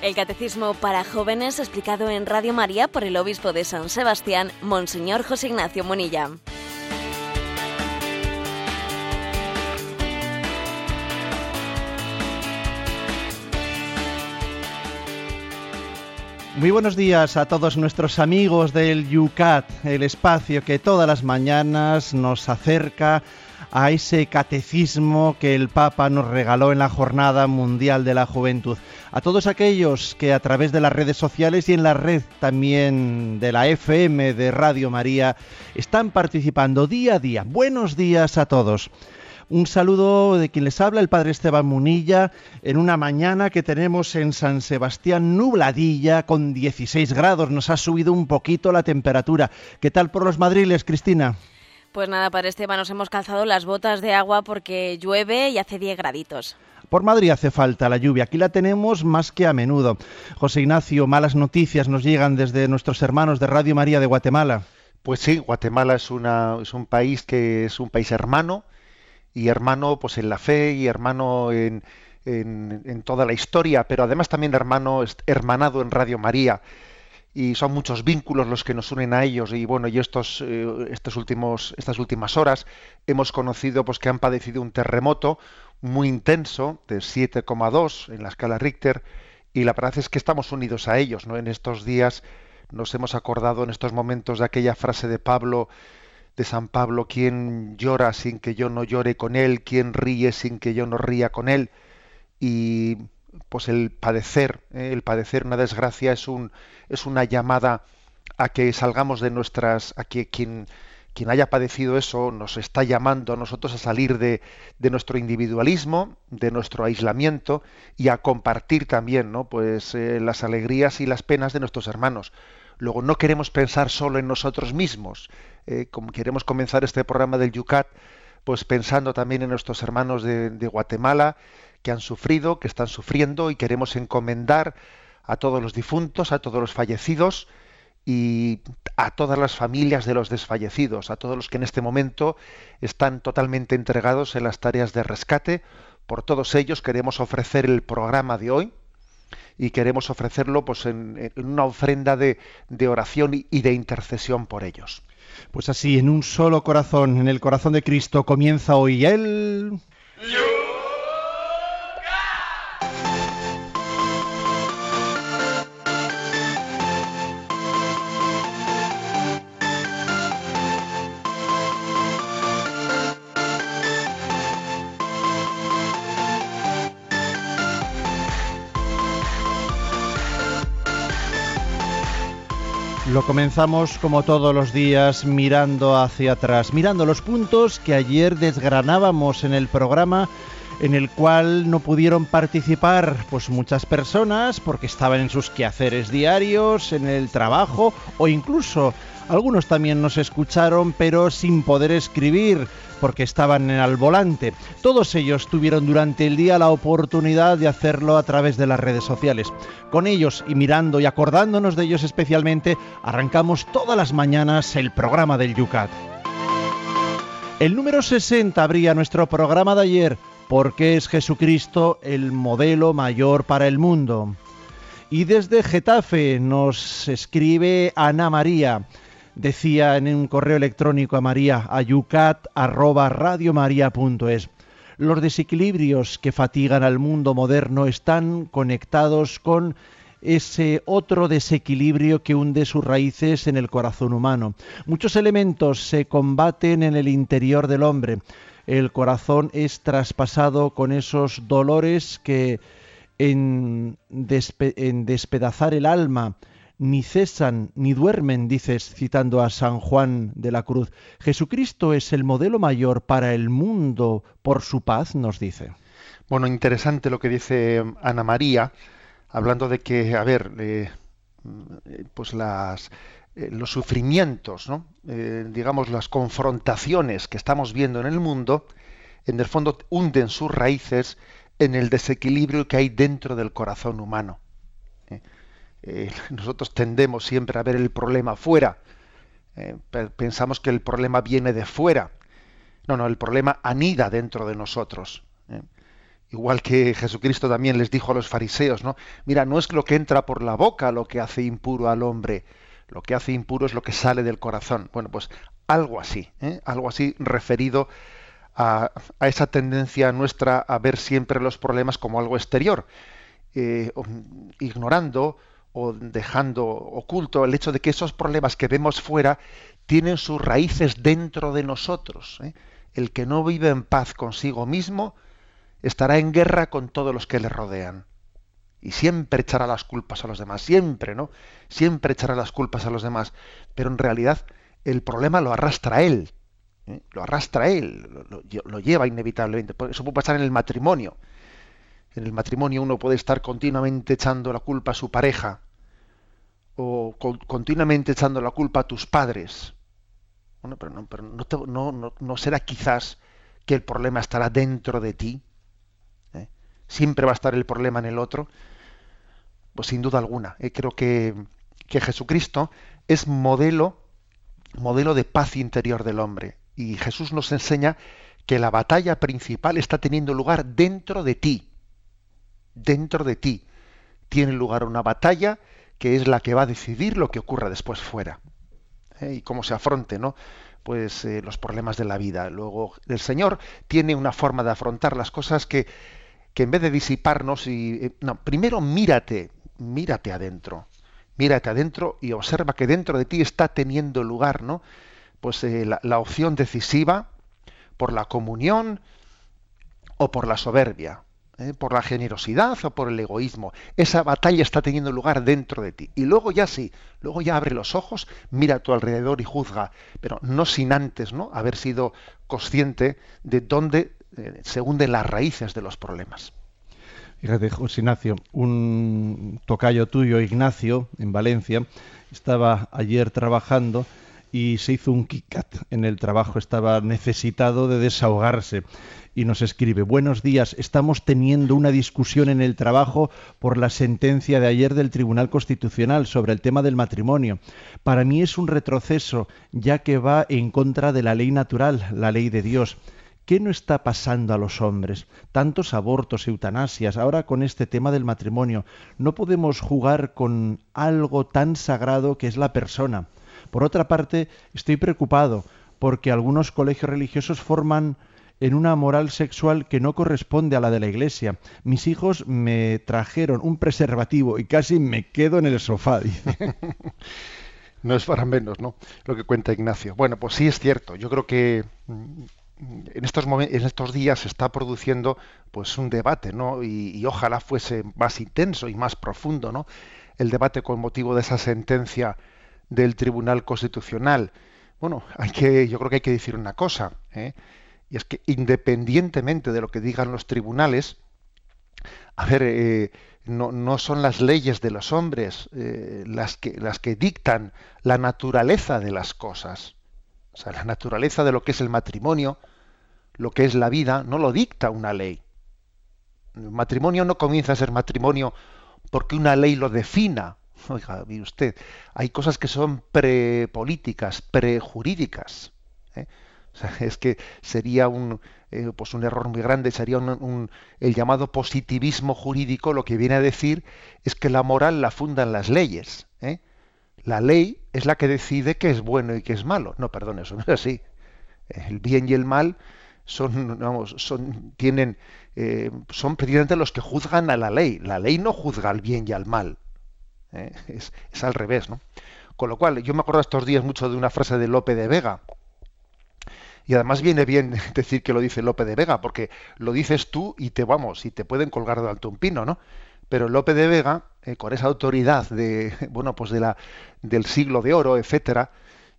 El Catecismo para Jóvenes explicado en Radio María por el Obispo de San Sebastián, Monseñor José Ignacio Munilla. Muy buenos días a todos nuestros amigos del Yucat, el espacio que todas las mañanas nos acerca a ese catecismo que el Papa nos regaló en la Jornada Mundial de la Juventud. A todos aquellos que a través de las redes sociales y en la red también de la FM de Radio María están participando día a día. Buenos días a todos. Un saludo de quien les habla, el padre Esteban Munilla, en una mañana que tenemos en San Sebastián nubladilla con 16 grados. Nos ha subido un poquito la temperatura. ¿Qué tal por los madriles, Cristina? Pues nada, padre Esteban, nos hemos calzado las botas de agua porque llueve y hace 10 graditos. Por Madrid hace falta la lluvia, aquí la tenemos más que a menudo. José Ignacio, malas noticias nos llegan desde nuestros hermanos de Radio María de Guatemala. Pues sí, Guatemala es, una, es un país que es un país hermano, y hermano pues en la fe y hermano en, en, toda la historia, pero además también hermano hermanado en Radio María y son muchos vínculos los que nos unen a ellos y bueno y estos eh, estos últimos estas últimas horas hemos conocido pues que han padecido un terremoto muy intenso de 7,2 en la escala Richter y la verdad es que estamos unidos a ellos no en estos días nos hemos acordado en estos momentos de aquella frase de Pablo de San Pablo, quien llora sin que yo no llore con él, quien ríe sin que yo no ría con él. Y pues el padecer, ¿eh? el padecer una desgracia es un es una llamada a que salgamos de nuestras, a que quien quien haya padecido eso nos está llamando a nosotros a salir de, de, nuestro individualismo, de nuestro aislamiento y a compartir también, ¿no? Pues eh, las alegrías y las penas de nuestros hermanos. Luego no queremos pensar solo en nosotros mismos, eh, como queremos comenzar este programa del Yucat, pues pensando también en nuestros hermanos de, Guatemala que han sufrido, que están sufriendo y queremos encomendar a todos los difuntos, a todos los fallecidos y a todas las familias de los desfallecidos, a todos los que en este momento están totalmente entregados en las tareas de rescate. Por todos ellos queremos ofrecer el programa de hoy y queremos ofrecerlo pues, en, una ofrenda de, oración y de intercesión por ellos. Pues así, en un solo corazón, en el corazón de Cristo, comienza hoy el... Lo comenzamos como todos los días mirando hacia atrás, mirando los puntos que ayer desgranábamos en el programa en el cual no pudieron participar pues muchas personas porque estaban en sus quehaceres diarios, en el trabajo o incluso algunos también nos escucharon pero sin poder escribir porque estaban al volante. Todos ellos tuvieron durante el día la oportunidad de hacerlo a través de las redes sociales. Con ellos y mirando y acordándonos de ellos especialmente, arrancamos todas las mañanas el programa del Yucat. El número 60 abría nuestro programa de ayer porque es Jesucristo el modelo mayor para el mundo. Y desde Getafe nos escribe Ana María. Decía en un correo electrónico a María, ayucat@radiomaria.es. Los desequilibrios que fatigan al mundo moderno están conectados con ese otro desequilibrio que hunde sus raíces en el corazón humano. Muchos elementos se combaten en el interior del hombre el corazón es traspasado con esos dolores que en, despedazar el alma ni cesan ni duermen, dices citando a San Juan de la Cruz. Jesucristo es el modelo mayor para el mundo por su paz, nos dice. Bueno, interesante lo que dice Ana María, hablando de que, a ver, eh, pues las, eh, los sufrimientos, ¿no? Eh, digamos, las confrontaciones que estamos viendo en el mundo, en el fondo hunden sus raíces en el desequilibrio que hay dentro del corazón humano. ¿Eh? nosotros tendemos siempre a ver el problema fuera, pensamos que el problema viene de fuera, No, no, el problema anida dentro de nosotros. ¿eh? Igual que Jesucristo también les dijo a los fariseos, ¿no? Mira, no es lo que entra por la boca lo que hace impuro al hombre, lo que hace impuro es lo que sale del corazón. Bueno, pues algo así, ¿eh? algo así referido a, esa tendencia nuestra a ver siempre los problemas como algo exterior, eh, ignorando o dejando oculto el hecho de que esos problemas que vemos fuera tienen sus raíces dentro de nosotros. ¿eh? El que no vive en paz consigo mismo estará en guerra con todos los que le rodean. Y siempre echará las culpas a los demás, siempre, ¿no? Siempre echará las culpas a los demás. Pero en realidad el problema lo arrastra él. ¿eh? Lo arrastra él, lo, lleva inevitablemente. Eso puede pasar en el matrimonio. En el matrimonio uno puede estar continuamente echando la culpa a su pareja o continuamente echando la culpa a tus padres. Bueno, pero no, pero no, será quizás que el problema estará dentro de ti. ¿eh? Siempre va a estar el problema en el otro. Pues sin duda alguna. ¿eh? Creo que, que Jesucristo es modelo, modelo de paz interior del hombre. Y Jesús nos enseña que la batalla principal está teniendo lugar dentro de ti. Dentro de ti. Tiene lugar una batalla que es la que va a decidir lo que ocurra después fuera. ¿eh? y cómo se afronte, ¿no? Pues eh, los problemas de la vida. Luego, el Señor tiene una forma de afrontar las cosas que, que en vez de disiparnos y eh, no, primero mírate, mírate adentro, mírate adentro y observa que dentro de ti está teniendo lugar, ¿no? Pues la opción decisiva por la comunión o por la soberbia. ¿Eh? por la generosidad o por el egoísmo. Esa batalla está teniendo lugar dentro de ti. Y luego ya sí, luego ya abre los ojos, mira a tu alrededor y juzga, pero no sin antes ¿no? haber sido consciente de dónde eh, se hunden las raíces de los problemas. Fíjate, José Ignacio, un tocayo tuyo, Ignacio, en Valencia, estaba ayer trabajando y se hizo un kick en el trabajo, estaba necesitado de desahogarse y nos escribe, buenos días, estamos teniendo una discusión en el trabajo por la sentencia de ayer del Tribunal Constitucional sobre el tema del matrimonio. Para mí es un retroceso, ya que va en contra de la ley natural, la ley de Dios. ¿Qué no está pasando a los hombres? Tantos abortos, eutanasias, ahora con este tema del matrimonio. No podemos jugar con algo tan sagrado que es la persona. Por otra parte, estoy preocupado porque algunos colegios religiosos forman en una moral sexual que no corresponde a la de la Iglesia. Mis hijos me trajeron un preservativo y casi me quedo en el sofá, dice. no es para menos, ¿no? Lo que cuenta Ignacio. Bueno, pues sí es cierto. Yo creo que mm, en estos en estos días se está produciendo pues un debate, ¿no? Y, y, ojalá fuese más intenso y más profundo, ¿no? El debate con motivo de esa sentencia del Tribunal Constitucional. Bueno, hay que, yo creo que hay que decir una cosa. ¿eh? Y es que independientemente de lo que digan los tribunales, a ver, eh, no, son las leyes de los hombres eh, las, que, las que dictan la naturaleza de las cosas. O sea, la naturaleza de lo que es el matrimonio, lo que es la vida, no lo dicta una ley. El matrimonio no comienza a ser matrimonio porque una ley lo defina. Usted, hay cosas que son prepolíticas, prejurídicas. ¿eh? es que sería un, eh, pues un error muy grande, sería un, el llamado positivismo jurídico, lo que viene a decir es que la moral la fundan las leyes. ¿eh? La ley es la que decide qué es bueno y qué es malo. No, perdón, eso no es así. El bien y el mal son, vamos, son, tienen, eh, son precisamente los que juzgan a la ley. La ley no juzga al bien y al mal. Es, es, al revés, ¿no? Con lo cual, yo me acuerdo estos días mucho de una frase de Lope de Vega, y además viene bien decir que lo dice Lope de Vega, porque lo dices tú y te vamos, y te pueden colgar de alto un pino, ¿no? Pero Lope de Vega, eh, con esa autoridad de, bueno, pues de la, del siglo de oro, etcétera,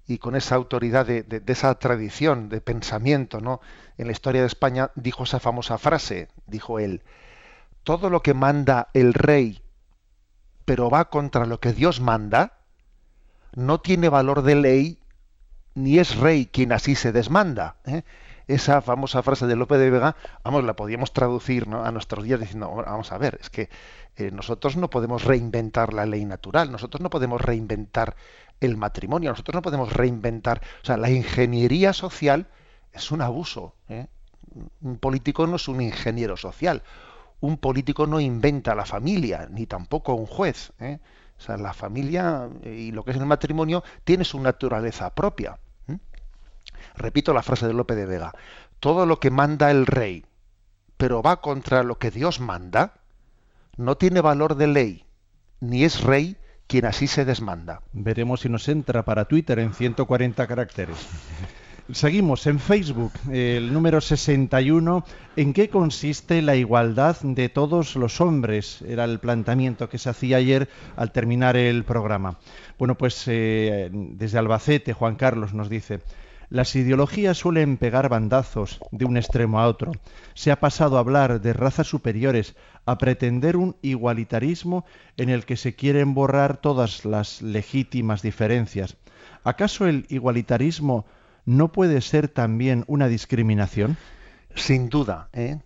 y con esa autoridad de, de, esa tradición de pensamiento, ¿no? En la historia de España dijo esa famosa frase, dijo él, todo lo que manda el rey, pero va contra lo que Dios manda, no tiene valor de ley ni es rey quien así se desmanda. ¿eh? Esa famosa frase de Lope de Vega, vamos, la podíamos traducir a nuestros días diciendo, vamos a ver, es que eh, nosotros no podemos reinventar la ley natural, nosotros no podemos reinventar el matrimonio, nosotros no podemos reinventar, o sea, la ingeniería social es un abuso. ¿eh? Un político no es un ingeniero social. Un político no inventa la familia, ni tampoco un juez. ¿eh? O sea, la familia y lo que es el matrimonio tiene su naturaleza propia. Repito la frase de Lope de Vega. Todo lo que manda el rey, pero va contra lo que Dios manda, no tiene valor de ley, ni es rey quien así se desmanda. Veremos si nos entra para Twitter en 140 caracteres. Seguimos en Facebook, el número 61. ¿En qué consiste la igualdad de todos los hombres? Era el planteamiento que se hacía ayer al terminar el programa. Bueno, pues eh, desde Albacete, Juan Carlos nos dice. Las ideologías suelen pegar bandazos de un extremo a otro. Se ha pasado a hablar de razas superiores, a pretender un igualitarismo en el que se quieren borrar todas las legítimas diferencias. ¿Acaso el igualitarismo no puede ser también una discriminación? Sin duda. ¿eh?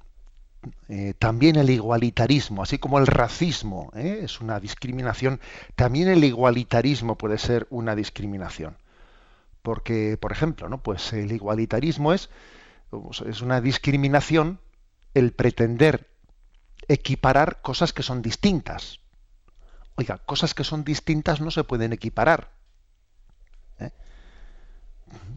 Eh, también el igualitarismo, así como el racismo ¿eh? es una discriminación, también el igualitarismo puede ser una discriminación porque, por ejemplo, ¿no? pues el igualitarismo es, es una discriminación el pretender equiparar cosas que son distintas. Oiga, cosas que son distintas no se pueden equiparar.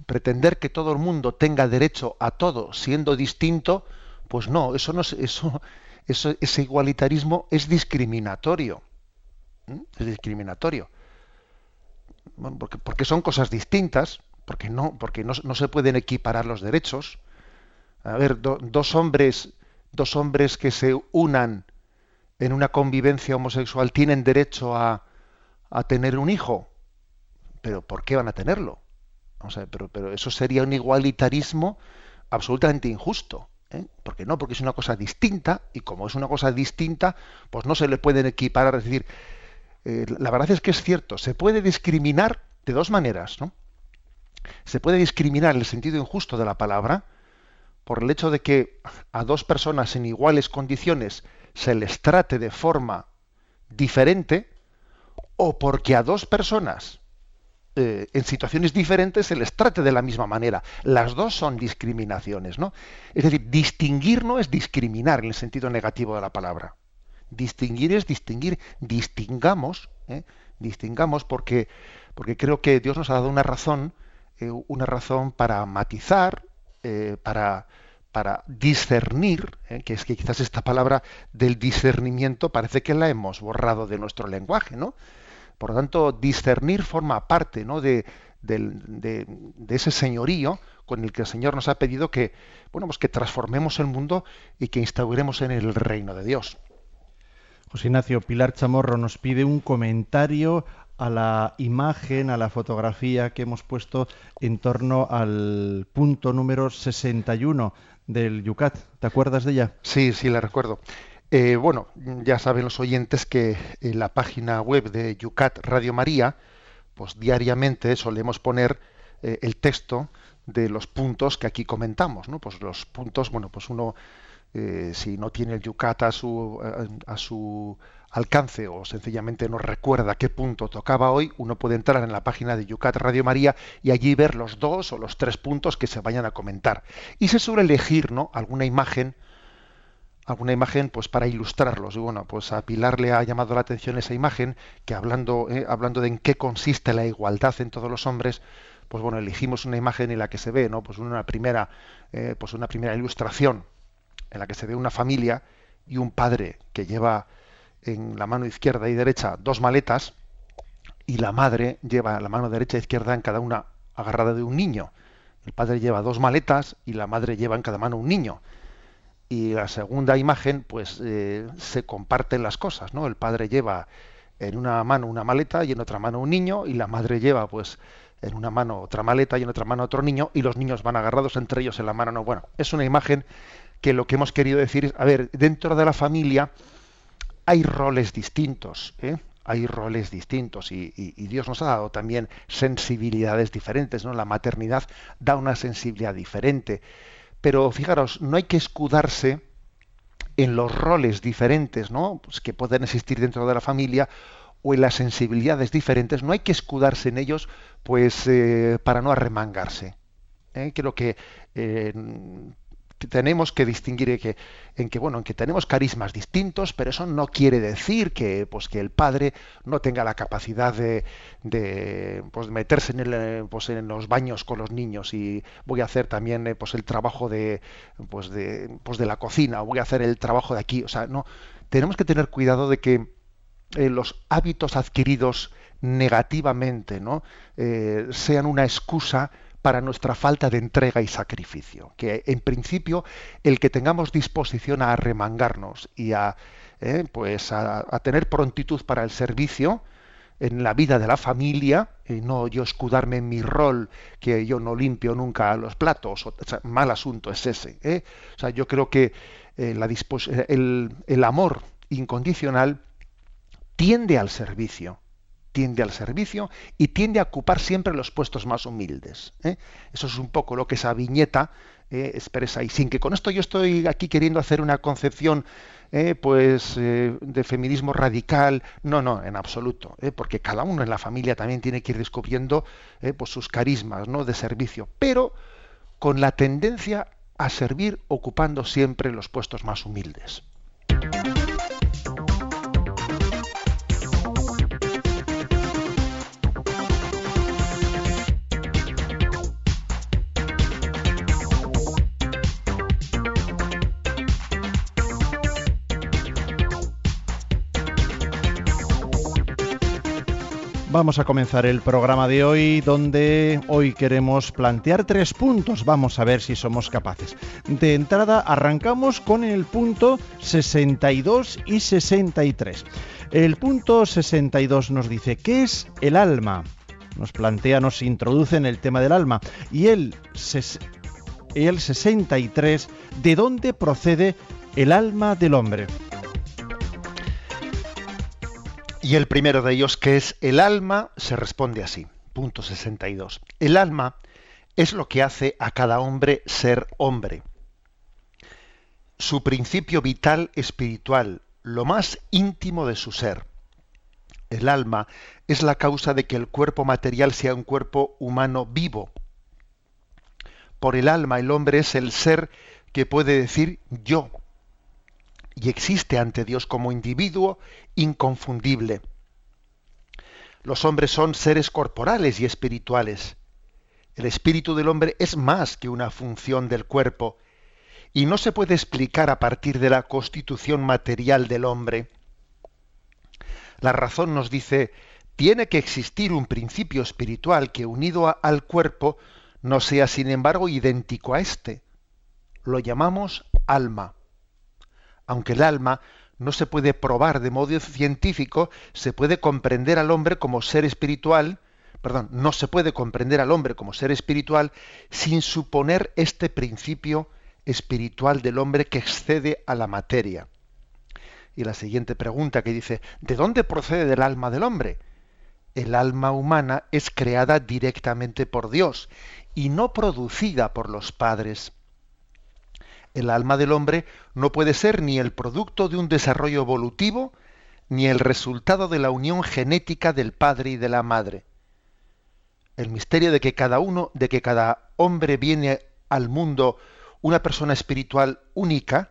Pretender que todo el mundo tenga derecho a todo siendo distinto, pues no, eso no eso, eso ese igualitarismo es discriminatorio. Es discriminatorio porque, son cosas distintas, porque no, porque no, se pueden equiparar los derechos. A ver, dos hombres, dos hombres que se unan en una convivencia homosexual tienen derecho a, a tener un hijo, pero ¿por qué van a tenerlo? Pero, eso sería un igualitarismo absolutamente injusto. ¿eh? Porque no, porque es una cosa distinta y como es una cosa distinta, pues no se le pueden equiparar. Es decir, eh, la verdad es que es cierto, se puede discriminar de dos maneras, ¿no? Se puede discriminar el sentido injusto de la palabra por el hecho de que a dos personas en iguales condiciones se les trate de forma diferente o porque a dos personas eh, en situaciones diferentes se les trate de la misma manera. Las dos son discriminaciones, ¿no? Es decir, distinguir no es discriminar en el sentido negativo de la palabra. Distinguir es distinguir, distingamos, ¿eh? distingamos porque, porque creo que Dios nos ha dado una razón, eh, una razón para matizar, para, para discernir, que es que quizás esta palabra del discernimiento parece que la hemos borrado de nuestro lenguaje, ¿no? Por lo tanto, discernir forma parte ¿no? de, de, de, ese señorío con el que el Señor nos ha pedido que, bueno, pues que transformemos el mundo y que instauremos en el reino de Dios. José Ignacio Pilar Chamorro nos pide un comentario a la imagen, a la fotografía que hemos puesto en torno al punto número 61 del Yucat. ¿Te acuerdas de ella? Sí, sí, la recuerdo. Eh, bueno, ya saben los oyentes que en la página web de Yucat Radio María, pues diariamente solemos poner eh, el texto de los puntos que aquí comentamos, ¿no? Pues los puntos, bueno, pues uno eh, si no tiene el Yucat a su, a, su alcance o sencillamente no recuerda qué punto tocaba hoy, uno puede entrar en la página de Yucat Radio María y allí ver los dos o los tres puntos que se vayan a comentar. Y se suele elegir ¿no? alguna imagen, alguna imagen pues para ilustrarlos. Y bueno, pues a Pilar le ha llamado la atención esa imagen que hablando, eh, hablando de en qué consiste la igualdad en todos los hombres, pues bueno, elegimos una imagen en la que se ve, ¿no? Pues una primera, eh, pues una primera ilustración en la que se ve una familia y un padre que lleva en la mano izquierda y derecha dos maletas y la madre lleva la mano derecha e izquierda en cada una agarrada de un niño. El padre lleva dos maletas y la madre lleva en cada mano un niño. Y la segunda imagen, pues eh, se comparten las cosas, ¿no? El padre lleva en una mano una maleta y en otra mano un niño y la madre lleva, pues, en una mano otra maleta y en otra mano otro niño y los niños van agarrados entre ellos en la mano. No, bueno, es una imagen que lo que hemos querido decir es, a ver, dentro de la familia hay roles distintos, ¿eh? hay roles distintos y, Dios nos ha dado también sensibilidades diferentes, ¿no? La maternidad da una sensibilidad diferente, pero fijaros, no hay que escudarse en los roles diferentes, ¿no? Pues que pueden existir dentro de la familia o en las sensibilidades diferentes, no hay que escudarse en ellos, pues eh, para no arremangarse. ¿eh? Creo que eh, tenemos que distinguir que, en que bueno en que tenemos carismas distintos pero eso no quiere decir que pues que el padre no tenga la capacidad de, de pues, meterse en, el, pues, en los baños con los niños. Y voy a hacer también eh, pues el trabajo de pues de pues de la cocina o voy a hacer el trabajo de aquí. O sea no tenemos que tener cuidado de que eh, los hábitos adquiridos negativamente no eh, sean una excusa para nuestra falta de entrega y sacrificio. Que en principio el que tengamos disposición a arremangarnos y a, eh, pues a, tener prontitud para el servicio en la vida de la familia, y no yo escudarme en mi rol, que yo no limpio nunca los platos, o, mal asunto es ese. ¿eh? O sea, yo creo que eh, la el, el amor incondicional tiende al servicio tiende al servicio y tiende a ocupar siempre los puestos más humildes. ¿eh? Eso es un poco lo que esa viñeta eh, expresa. Y sin que con esto yo estoy aquí queriendo hacer una concepción eh, pues de feminismo radical, no, no, en absoluto, porque cada uno en la familia también tiene que ir descubriendo pues sus carismas ¿no? de servicio, pero con la tendencia a servir ocupando siempre los puestos más humildes. Vamos a comenzar el programa de hoy donde hoy queremos plantear tres puntos. Vamos a ver si somos capaces. De entrada arrancamos con el punto 62 y 63. El punto 62 nos dice, ¿qué es el alma? Nos plantea, nos introduce en el tema del alma. Y el, el 63, ¿de dónde procede el alma del hombre? Y el primero de ellos, que es el alma, se responde así. Punto 62. El alma es lo que hace a cada hombre ser hombre. Su principio vital espiritual, lo más íntimo de su ser. El alma es la causa de que el cuerpo material sea un cuerpo humano vivo. Por el alma el hombre es el ser que puede decir yo, y existe ante Dios como individuo inconfundible. Los hombres son seres corporales y espirituales. El espíritu del hombre es más que una función del cuerpo y no se puede explicar a partir de la constitución material del hombre. La razón nos dice, tiene que existir un principio espiritual que unido al cuerpo no sea sin embargo idéntico a éste. Lo llamamos alma aunque el alma no se puede probar de modo científico, se puede comprender al hombre como ser espiritual, perdón, no se puede comprender al hombre como ser espiritual sin suponer este principio espiritual del hombre que excede a la materia. Y la siguiente pregunta que dice, ¿de dónde procede el alma del hombre? El alma humana es creada directamente por Dios y no producida por los padres el alma del hombre no puede ser ni el producto de un desarrollo evolutivo, ni el resultado de la unión genética del padre y de la madre. El misterio de que cada uno, de que cada hombre viene al mundo una persona espiritual única,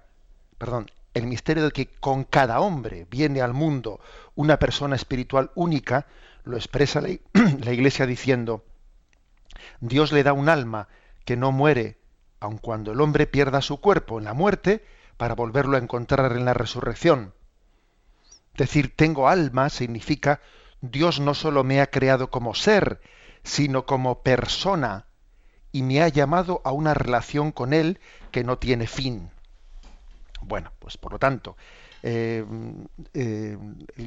perdón, el misterio de que con cada hombre viene al mundo una persona espiritual única, lo expresa la, la Iglesia diciendo, Dios le da un alma que no muere, aun cuando el hombre pierda su cuerpo en la muerte, para volverlo a encontrar en la resurrección. Decir tengo alma significa Dios no solo me ha creado como ser, sino como persona, y me ha llamado a una relación con Él que no tiene fin. Bueno, pues por lo tanto, eh, eh,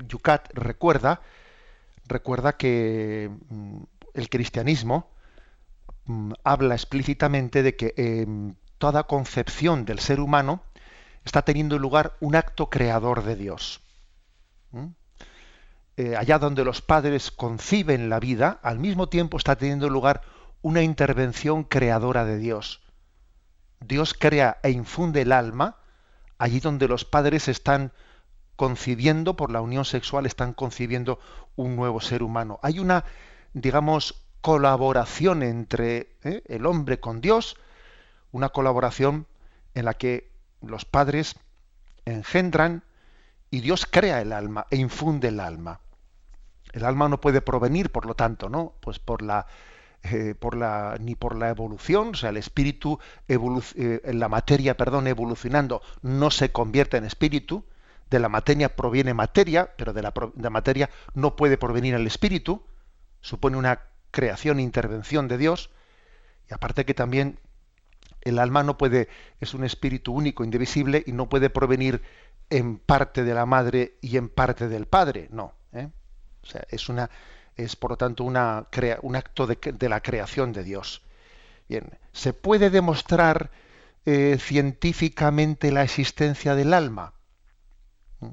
Yucat recuerda, recuerda que mm, el cristianismo habla explícitamente de que en toda concepción del ser humano está teniendo lugar un acto creador de Dios. Eh, allá donde los padres conciben la vida, al mismo tiempo está teniendo lugar una intervención creadora de Dios. Dios crea e infunde el alma allí donde los padres están concibiendo, por la unión sexual, están concibiendo un nuevo ser humano. Hay una, digamos, colaboración entre ¿eh? el hombre con Dios, una colaboración en la que los padres engendran y Dios crea el alma e infunde el alma. El alma no puede provenir, por lo tanto, ¿no? Pues por la, eh, por la ni por la evolución, o sea, el espíritu eh, la materia, perdón, evolucionando no se convierte en espíritu. De la materia proviene materia, pero de la, de la materia no puede provenir el espíritu. Supone una creación e intervención de Dios. Y aparte que también el alma no puede, es un espíritu único, indivisible, y no puede provenir en parte de la madre y en parte del padre, no. ¿eh? O sea, es una, es por lo tanto una un acto de, la creación de Dios. Bien, ¿se puede demostrar eh, científicamente la existencia del alma? ¿Mm?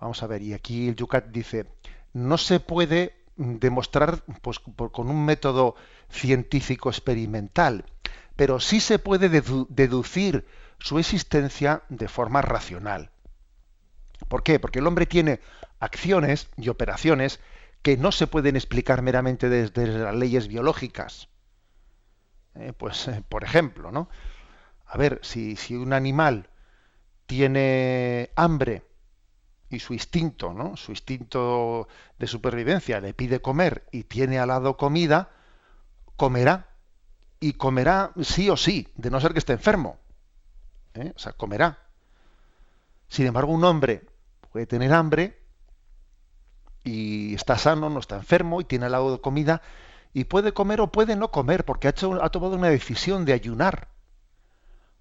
Vamos a ver, y aquí el Yucat dice, no se puede demostrar pues, con un método científico experimental, pero sí se puede deducir su existencia de forma racional. ¿Por qué? Porque el hombre tiene acciones y operaciones que no se pueden explicar meramente desde las leyes biológicas. Eh, pues, eh, por ejemplo, ¿no? A ver, si, si, un animal tiene hambre y su instinto, ¿no? Su instinto de supervivencia le pide comer y tiene al lado comida, comerá y comerá sí o sí, de no ser que esté enfermo. ¿eh? O sea, comerá. Sin embargo, un hombre puede tener hambre y está sano, no está enfermo y tiene al lado de comida y puede comer o puede no comer porque ha, hecho, ha tomado una decisión de ayunar.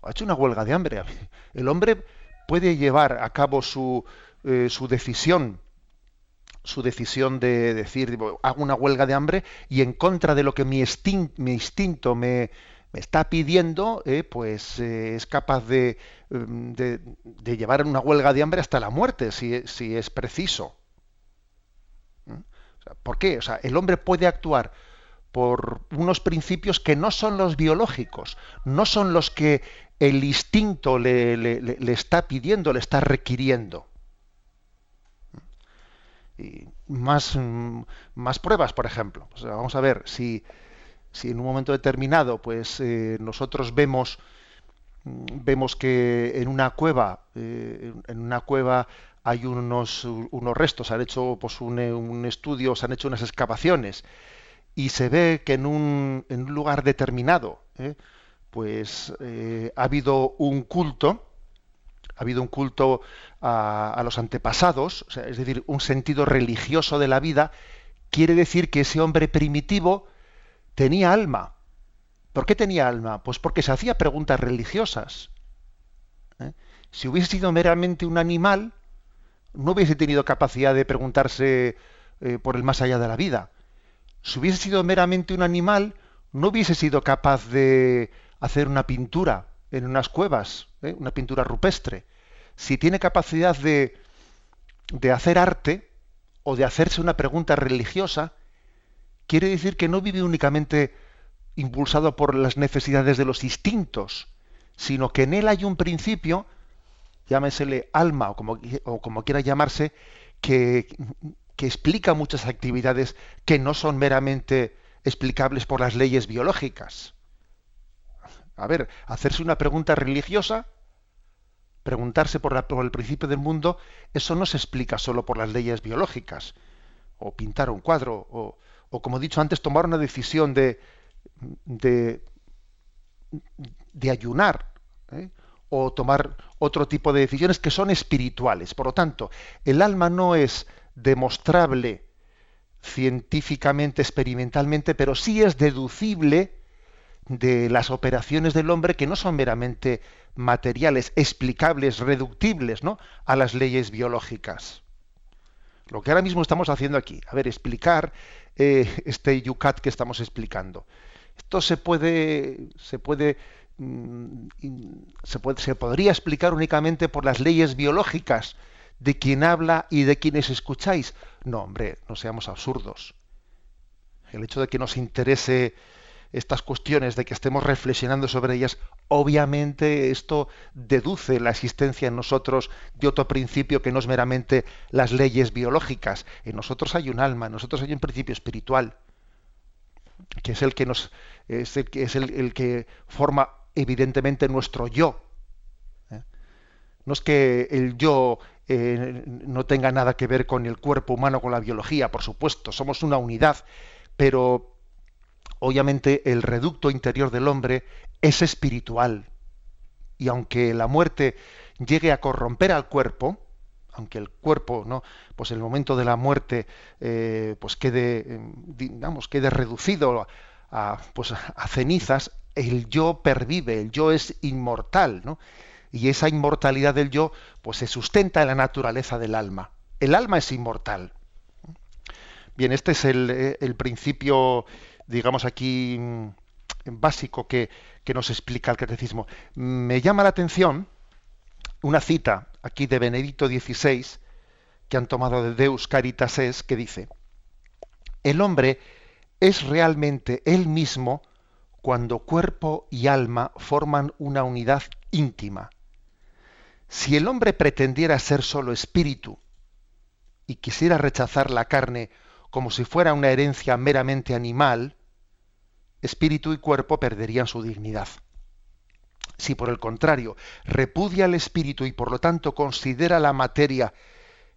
Ha hecho una huelga de hambre. El hombre puede llevar a cabo su, eh, su decisión su decisión de decir, hago una huelga de hambre y en contra de lo que mi, instinto me, está pidiendo, eh, pues eh, es capaz mm, de, de, llevar una huelga de hambre hasta la muerte, si, si es preciso. ¿Mm? ¿Por qué? O sea, el hombre puede actuar por unos principios que no son los biológicos, no son los que el instinto le está pidiendo, le está requiriendo y más, mm, más pruebas, por ejemplo. vamos a ver si, si en un momento determinado pues eh, nosotros vemos mm, vemos que en una cueva eh, en una cueva hay unos, unos restos, han hecho pues, un, un, estudio, se han hecho unas excavaciones y se ve que en un, en un lugar determinado eh, pues ha habido un culto ha habido un culto a, los antepasados, es decir, un sentido religioso de la vida, quiere decir que ese hombre primitivo tenía alma. ¿Por qué tenía alma? Pues porque se hacía preguntas religiosas. ¿eh? Si hubiese sido meramente un animal, no hubiese tenido capacidad de preguntarse eh, por el más allá de la vida. Si hubiese sido meramente un animal, no hubiese sido capaz de hacer una pintura en unas cuevas, ¿eh? una pintura rupestre. Si tiene capacidad de, de hacer arte o de hacerse una pregunta religiosa, quiere decir que no vive únicamente impulsado por las necesidades de los instintos, sino que en él hay un principio, llámesele alma o como, o como quiera llamarse, que, que explica muchas actividades que no son meramente explicables por las leyes biológicas. A ver, hacerse una pregunta religiosa, preguntarse por, el principio del mundo, eso no se explica solo por las leyes biológicas, o pintar un cuadro, o, como he dicho antes, tomar una decisión de, de, ayunar, ¿eh? o tomar otro tipo de decisiones que son espirituales. Por lo tanto, el alma no es demostrable científicamente, experimentalmente, pero sí es deducible de las operaciones del hombre que no son meramente materiales, explicables, reductibles ¿no? a las leyes biológicas. Lo que ahora mismo estamos haciendo aquí, a ver, explicar eh, este yucat que estamos explicando. Esto se puede, se puede, mm, se puede, se podría explicar únicamente por las leyes biológicas de quien habla y de quienes escucháis. No, hombre, no seamos absurdos. El hecho de que nos interese estas cuestiones, de que estemos reflexionando sobre ellas, obviamente esto deduce la existencia en nosotros de otro principio que no es meramente las leyes biológicas. En nosotros hay un alma, en nosotros hay un principio espiritual. que es el que nos es el, es el, que forma evidentemente nuestro yo. ¿eh? No es que el yo eh, no tenga nada que ver con el cuerpo humano, con la biología, por supuesto, somos una unidad, pero obviamente el reducto interior del hombre es espiritual. Y aunque la muerte llegue a corromper al cuerpo, aunque el cuerpo, ¿no? Pues en el momento de la muerte, eh, pues quede, digamos, quede reducido a, pues a cenizas, el yo pervive, el yo es inmortal, ¿no? Y esa inmortalidad del yo, pues se sustenta en la naturaleza del alma. El alma es inmortal. Bien, este es el, eh, principio, digamos aquí, mm, básico que, que nos explica el catecismo. Me llama la atención una cita aquí de Benedicto XVI, que han tomado de Deus Caritas es, que dice, el hombre es realmente él mismo cuando cuerpo y alma forman una unidad íntima. Si el hombre pretendiera ser solo espíritu y quisiera rechazar la carne como si fuera una herencia meramente animal, espíritu y cuerpo perderían su dignidad. Si por el contrario repudia el espíritu y por lo tanto considera la materia,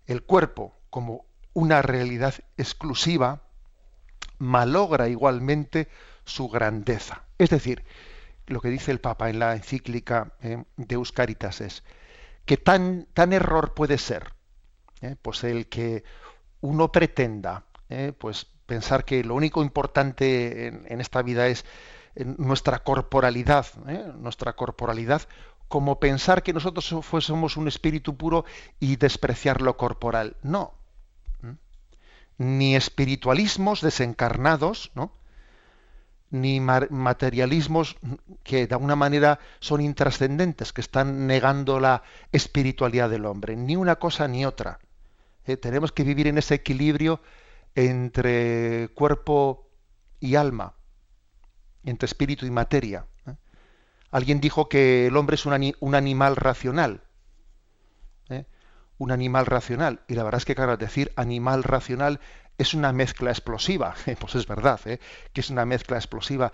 el cuerpo, como una realidad exclusiva, malogra igualmente su grandeza. Es decir, lo que dice el Papa en la encíclica eh, de Euscaritas es que tan, tan error puede ser, eh, pues el que uno pretenda, eh, pues pensar que lo único importante en esta vida es nuestra corporalidad, ¿eh? nuestra corporalidad, como pensar que nosotros fuésemos un espíritu puro y despreciar lo corporal. No. Ni espiritualismos desencarnados, ¿no? ni materialismos que de alguna manera son intrascendentes, que están negando la espiritualidad del hombre. Ni una cosa ni otra. ¿eh? tenemos que vivir en ese equilibrio entre cuerpo y alma entre espíritu y materia. ¿eh? Alguien dijo que el hombre es un, animal racional. ¿eh? Un animal racional. Y la verdad es que, claro, decir animal racional es una mezcla explosiva. Pues es verdad, ¿eh? que es una mezcla explosiva.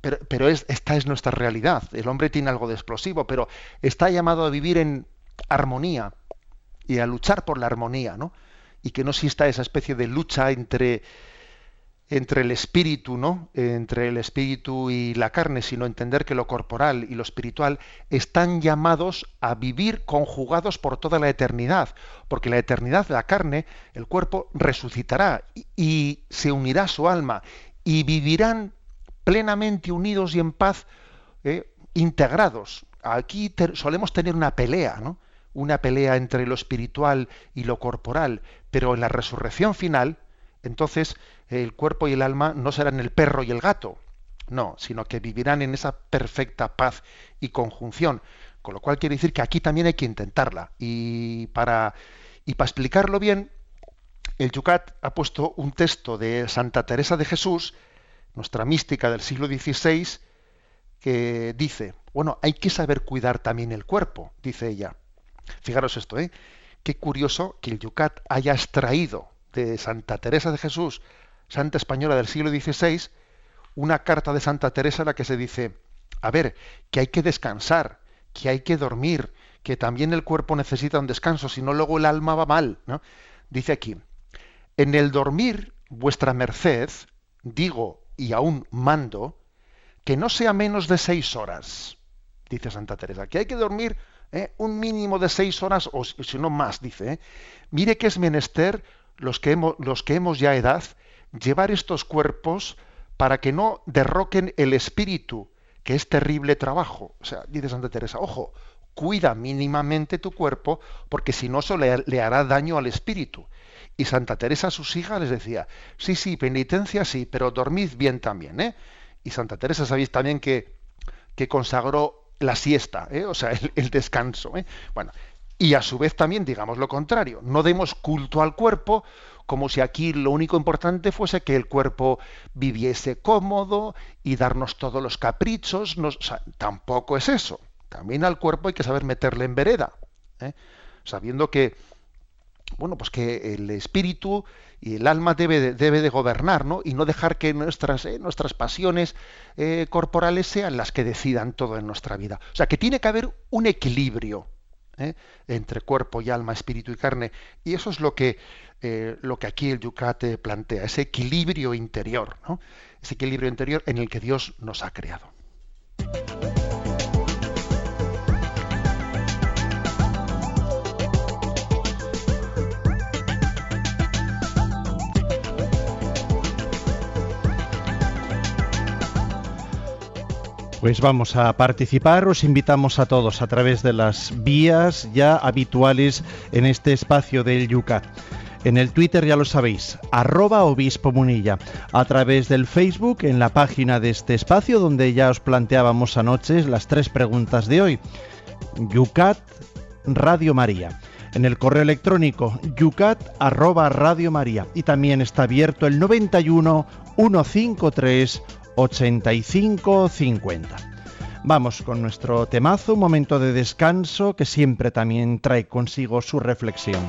Pero, pero esta es nuestra realidad. El hombre tiene algo de explosivo, pero está llamado a vivir en armonía y a luchar por la armonía, ¿no? Y que no exista esa especie de lucha entre entre el espíritu, ¿no? Entre el espíritu y la carne, sino entender que lo corporal y lo espiritual están llamados a vivir conjugados por toda la eternidad, porque la eternidad la carne, el cuerpo resucitará y, se unirá a su alma y vivirán plenamente unidos y en paz, ¿eh? integrados. Aquí solemos tener una pelea, ¿no? Una pelea entre lo espiritual y lo corporal, pero en la resurrección final, entonces el cuerpo y el alma no serán el perro y el gato, no, sino que vivirán en esa perfecta paz y conjunción. Con lo cual quiere decir que aquí también hay que intentarla. Y para, y para explicarlo bien, el Yucat ha puesto un texto de Santa Teresa de Jesús, nuestra mística del siglo XVI, que dice, bueno, hay que saber cuidar también el cuerpo, dice ella. Fijaros esto, ¿eh? Qué curioso que el Yucat haya extraído de Santa Teresa de Jesús santa española del siglo XVI, una carta de Santa Teresa en la que se dice, a ver, que hay que descansar, que hay que dormir, que también el cuerpo necesita un descanso, si no luego el alma va mal. ¿no? Dice aquí, en el dormir vuestra merced, digo y aún mando, que no sea menos de seis horas, dice Santa Teresa, que hay que dormir ¿eh? un mínimo de seis horas o si no más, dice. ¿eh? Mire que es menester los que, hemos, los que hemos ya edad, llevar estos cuerpos para que no derroquen el espíritu, que es terrible trabajo. O sea, dice Santa Teresa, ojo, cuida mínimamente tu cuerpo, porque si no eso le, hará daño al espíritu. Y Santa Teresa a sus hijas les decía, sí, sí, penitencia sí, pero dormid bien también. ¿eh? Y Santa Teresa sabéis también que, que consagró la siesta, ¿eh? o sea, el, descanso. ¿eh? Bueno, y a su vez también digamos lo contrario, no demos culto al cuerpo como si aquí lo único importante fuese que el cuerpo viviese cómodo y darnos todos los caprichos. tampoco es eso. También al cuerpo hay que saber meterle en vereda, ¿eh? sabiendo que, bueno, pues que el espíritu y el alma debe de, debe de gobernar, ¿no? Y no dejar que nuestras, eh, nuestras pasiones eh, corporales sean las que decidan todo en nuestra vida. O sea, que tiene que haber un equilibrio ¿eh? entre cuerpo y alma, espíritu y carne. Y eso es lo que, lo que aquí el Yucate plantea, ese equilibrio interior. Ese equilibrio interior en el que Dios nos ha creado. Pues vamos a participar, os invitamos a todos a través de las vías ya habituales en este espacio del Yucat. En el Twitter ya lo sabéis, arroba obispo munilla. A través del Facebook, en la página de este espacio donde ya os planteábamos anoche las tres preguntas de hoy. Yucat Radio María. En el correo electrónico yucat arroba Radio María. Y también está abierto el 91 153 85-50. Vamos con nuestro temazo, un momento de descanso que siempre también trae consigo su reflexión.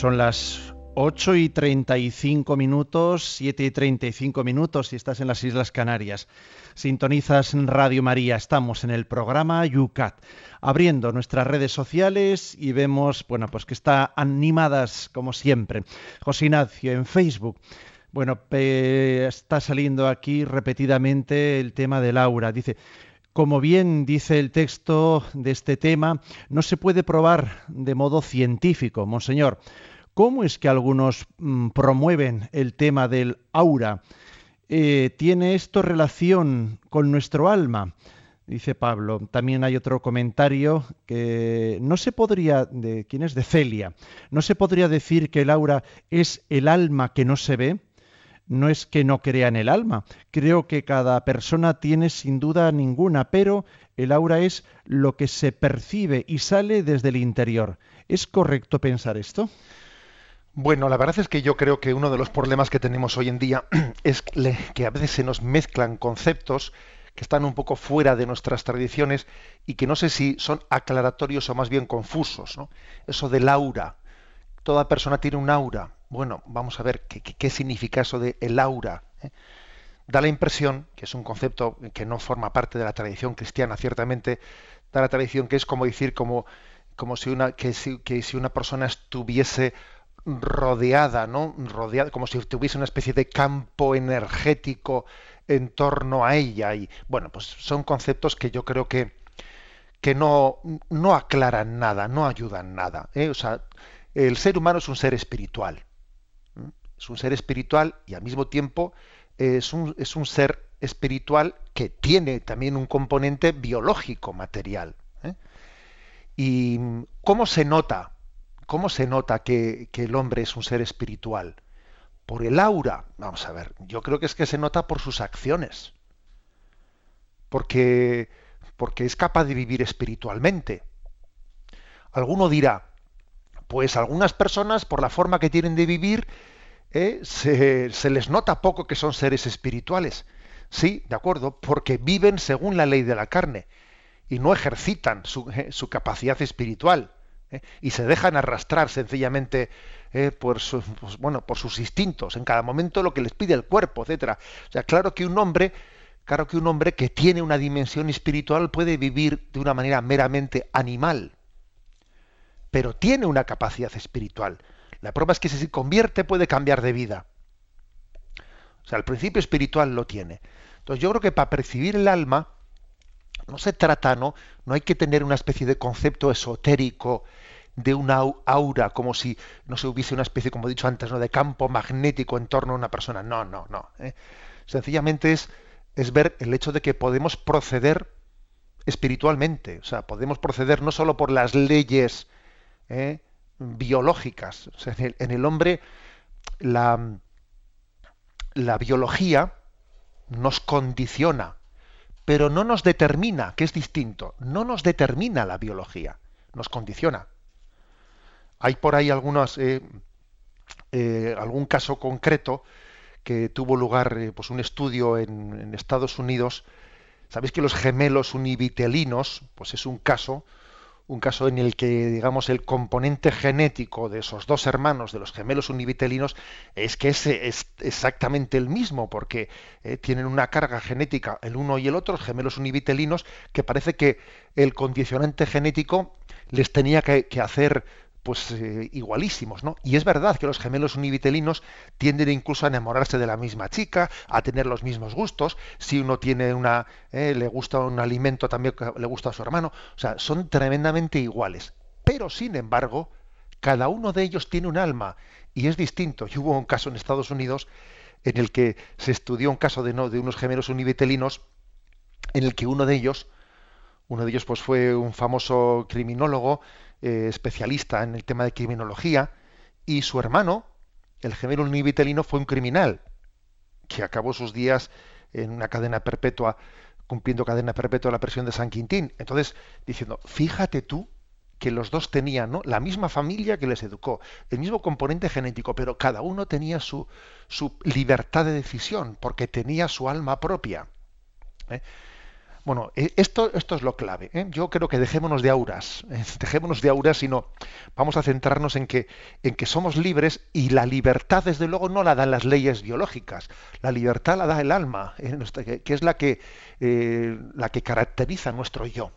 Son las 8 y 35 minutos, 7 y 35 minutos si estás en las Islas Canarias. Sintonizas Radio María, estamos en el programa Yucat, abriendo nuestras redes sociales y vemos, bueno, pues que está animadas como siempre. José Ignacio en Facebook. Bueno, está saliendo aquí repetidamente el tema de Laura. Dice, Como bien dice el texto de este tema, no se puede probar de modo científico, monseñor. ¿Cómo es que algunos mm, promueven el tema del aura? Eh, ¿Tiene esto relación con nuestro alma? Dice Pablo. También hay otro comentario que no se podría, de quién es de Celia, no se podría decir que el aura es el alma que no se ve. No es que no crea en el alma. Creo que cada persona tiene sin duda ninguna, pero el aura es lo que se percibe y sale desde el interior. ¿Es correcto pensar esto? Bueno, la verdad es que yo creo que uno de los problemas que tenemos hoy en día es que a veces se nos mezclan conceptos que están un poco fuera de nuestras tradiciones y que no sé si son aclaratorios o más bien confusos. ¿no? Eso del aura. Toda persona tiene un aura. Bueno, vamos a ver qué, significa eso de el aura. ¿eh? Da la impresión, que es un concepto que no forma parte de la tradición cristiana, ciertamente, da la tradición que es como decir, como, como si una, que que si una persona estuviese rodeada, ¿no? Rodeada, como si tuviese una especie de campo energético en torno a ella. Y bueno, pues son conceptos que yo creo que, que no, no aclaran nada, no ayudan nada. ¿eh? O sea, el ser humano es un ser espiritual. Es un ser espiritual y al mismo tiempo es un, es un ser espiritual que tiene también un componente biológico, material. ¿eh? ¿Y cómo se nota? ¿Cómo se nota que, el hombre es un ser espiritual? Por el aura. Vamos a ver, yo creo que es que se nota por sus acciones. Porque, porque es capaz de vivir espiritualmente. Alguno dirá, pues algunas personas, por la forma que tienen de vivir, eh, se, les nota poco que son seres espirituales. Sí, de acuerdo, porque viven según la ley de la carne y no ejercitan su, eh, su capacidad espiritual. ¿Eh? y se dejan arrastrar sencillamente ¿eh? por, sus, pues, bueno, por sus instintos, en cada momento lo que les pide el cuerpo, etcétera. O sea, claro que un hombre, claro que un hombre que tiene una dimensión espiritual puede vivir de una manera meramente animal, pero tiene una capacidad espiritual. La prueba es que si se convierte puede cambiar de vida. O sea, el principio espiritual lo tiene. Entonces yo creo que para percibir el alma, no se trata, ¿no? No hay que tener una especie de concepto esotérico de una aura, como si no se hubiese una especie, como he dicho antes, ¿no? de campo magnético en torno a una persona. No, no, no. ¿eh? Sencillamente es, es ver el hecho de que podemos proceder espiritualmente. O sea, podemos proceder no solo por las leyes ¿eh? biológicas. en, el, hombre la, la biología nos condiciona pero no nos determina, que es distinto, no nos determina la biología, nos condiciona. Hay por ahí algunos, eh, eh, algún caso concreto que tuvo lugar, eh, pues un estudio en, Estados Unidos. Sabéis que los gemelos univitelinos, pues es un caso un caso en el que, digamos, el componente genético de esos dos hermanos, de los gemelos univitelinos, es que es, es exactamente el mismo, porque tienen una carga genética el uno y el otro, los gemelos univitelinos, que parece que el condicionante genético les tenía que hacer pues eh, igualísimos, ¿no? Y es verdad que los gemelos univitelinos tienden incluso a enamorarse de la misma chica, a tener los mismos gustos. Si uno tiene una, eh, le gusta un alimento, también le gusta a su hermano. O sea, son tremendamente iguales. Pero sin embargo, cada uno de ellos tiene un alma y es distinto. Y hubo un caso en Estados Unidos en el que se estudió un caso de, no, de unos gemelos univitelinos en el que uno de ellos, uno de ellos pues fue un famoso criminólogo eh, especialista en el tema de criminología, y su hermano, el gemelo univitelino, fue un criminal que acabó sus días en una cadena perpetua, cumpliendo cadena perpetua la presión de San Quintín. Entonces, diciendo, fíjate tú que los dos tenían la misma familia que les educó, el mismo componente genético, pero cada uno tenía su, su libertad de decisión, porque tenía su alma propia. ¿eh? Bueno, eh, esto, esto es lo clave. ¿eh? Yo creo que dejémonos de auras, ¿eh? dejémonos de auras, sino vamos a centrarnos en que, en que somos libres y la libertad, desde luego, no la dan las leyes biológicas. La libertad la da el alma, que es la que, la que caracteriza nuestro yo.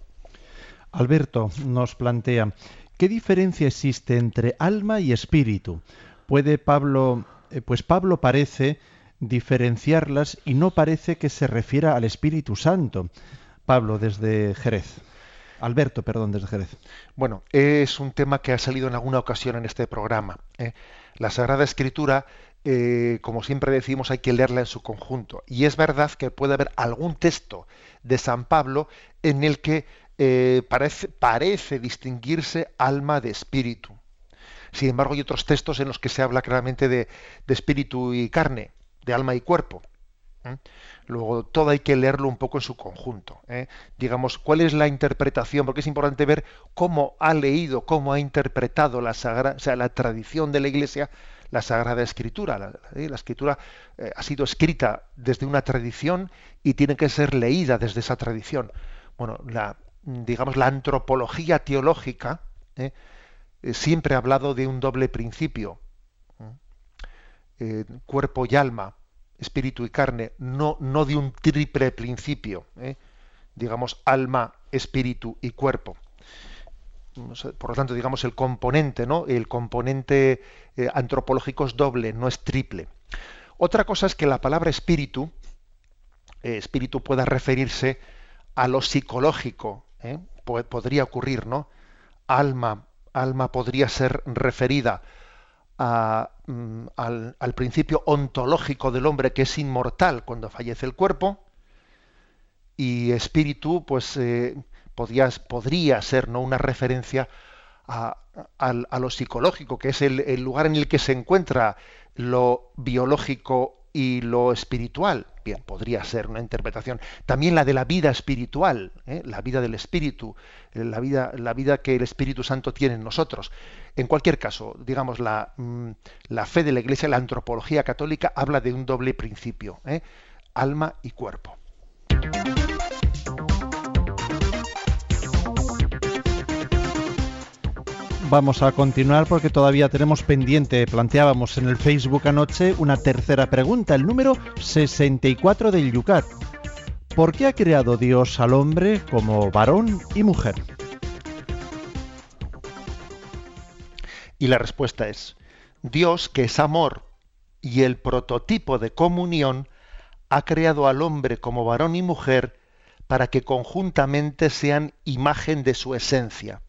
Alberto nos plantea, ¿qué diferencia existe entre alma y espíritu? ¿Puede Pablo, pues Pablo parece diferenciarlas y no parece que se refiera al Espíritu Santo. Pablo, desde Jerez. Alberto, perdón, desde Jerez. Bueno, es un tema que ha salido en alguna ocasión en este programa. ¿eh? La Sagrada Escritura, eh, como siempre decimos, hay que leerla en su conjunto. Y es verdad que puede haber algún texto de San Pablo en el que eh, parece, parece distinguirse alma de espíritu. Sin embargo, hay otros textos en los que se habla claramente de, espíritu y carne, de alma y cuerpo. Luego, todo hay que leerlo un poco en su conjunto. ¿eh? Digamos, cuál es la interpretación, porque es importante ver cómo ha leído, cómo ha interpretado la, sagrada, o sea, la tradición de la Iglesia la Sagrada Escritura. La, ¿eh? Escritura eh, ha sido escrita desde una tradición y tiene que ser leída desde esa tradición. Bueno, la, digamos, la antropología teológica siempre ha hablado de un doble principio, cuerpo y alma espíritu y carne, no, no de un triple principio, ¿eh? digamos alma, espíritu y cuerpo. Por lo tanto, digamos el componente, ¿no? El componente eh, antropológico es doble, no es triple. Otra cosa es que la palabra espíritu, eh, espíritu pueda referirse a lo psicológico, podría ocurrir, ¿no? Alma, alma podría ser referida Mm, al, principio ontológico del hombre que es inmortal cuando fallece el cuerpo y espíritu pues eh, podría, podría, ser no una referencia a, lo psicológico que es el, lugar en el que se encuentra lo biológico y lo espiritual. Bien, podría ser una interpretación. También la de la vida espiritual, ¿eh? la vida del espíritu, eh, la vida, la vida que el Espíritu Santo tiene en nosotros. En cualquier caso, digamos, la, mm, la fe de la Iglesia, la antropología católica, habla de un doble principio, ¿eh? alma y cuerpo. Vamos a continuar porque todavía tenemos pendiente, planteábamos en el Facebook anoche una tercera pregunta, el número 64 del Yucat. ¿Por qué ha creado Dios al hombre como varón y mujer? Y la respuesta es, Dios, que es amor y el prototipo de comunión, ha creado al hombre como varón y mujer para que conjuntamente sean imagen de su esencia.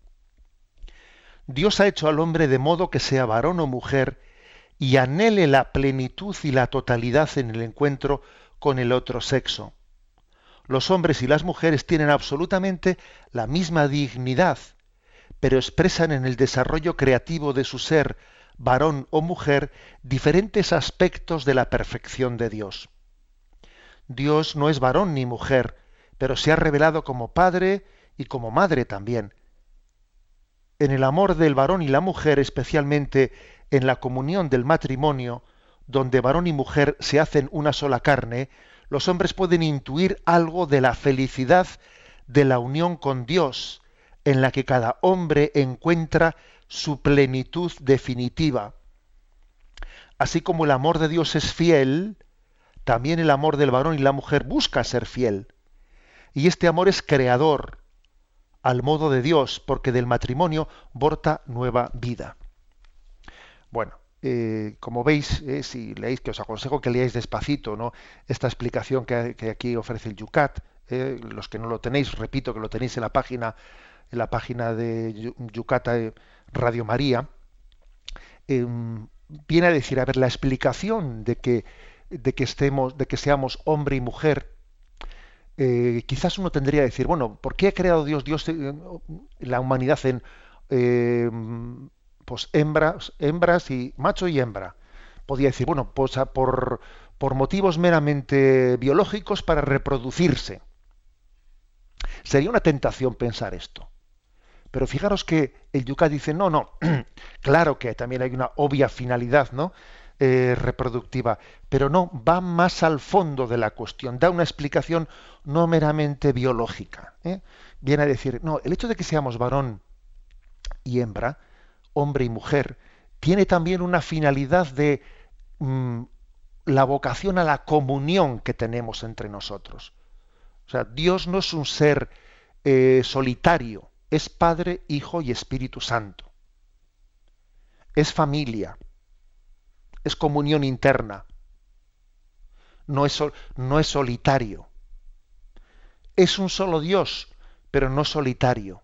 Dios ha hecho al hombre de modo que sea varón o mujer y anhele la plenitud y la totalidad en el encuentro con el otro sexo. Los hombres y las mujeres tienen absolutamente la misma dignidad, pero expresan en el desarrollo creativo de su ser, varón o mujer, diferentes aspectos de la perfección de Dios. Dios no es varón ni mujer, pero se ha revelado como padre y como madre también en el amor del varón y la mujer, especialmente en la comunión del matrimonio, donde varón y mujer se hacen una sola carne, los hombres pueden intuir algo de la felicidad de la unión con Dios, en la que cada hombre encuentra su plenitud definitiva. Así como el amor de Dios es fiel, también el amor del varón y la mujer busca ser fiel. Y este amor es creador, al modo de Dios, porque del matrimonio brota nueva vida. Bueno, eh, como veis, eh, si leéis, que os aconsejo que leáis despacito, ¿no? Esta explicación que, aquí ofrece el Yucat, eh, los que no lo tenéis, repito que lo tenéis en la página, en la página de Yucat Radio María, em, viene a decir, a ver, la explicación de que, de que estemos, de que seamos hombre y mujer eh, quizás uno tendría que decir, bueno, ¿por qué ha creado Dios, Dios eh, la humanidad en eh, pues hembras, hembras y macho y hembra? Podría decir, bueno, pues por, por motivos meramente biológicos para reproducirse. Sería una tentación pensar esto. Pero fijaros que el Yucat dice, no, no, claro que también hay una obvia finalidad, ¿no? Eh, reproductiva, pero no, va más al fondo de la cuestión, da una explicación no meramente biológica. ¿eh? Viene a decir, no, el hecho de que seamos varón y hembra, hombre y mujer, tiene también una finalidad de mm, la vocación a la comunión que tenemos entre nosotros. O sea, Dios no es un ser eh, solitario, es Padre, Hijo y Espíritu Santo. Es familia es comunión interna. No es, no es solitario. Es un solo Dios, pero no solitario.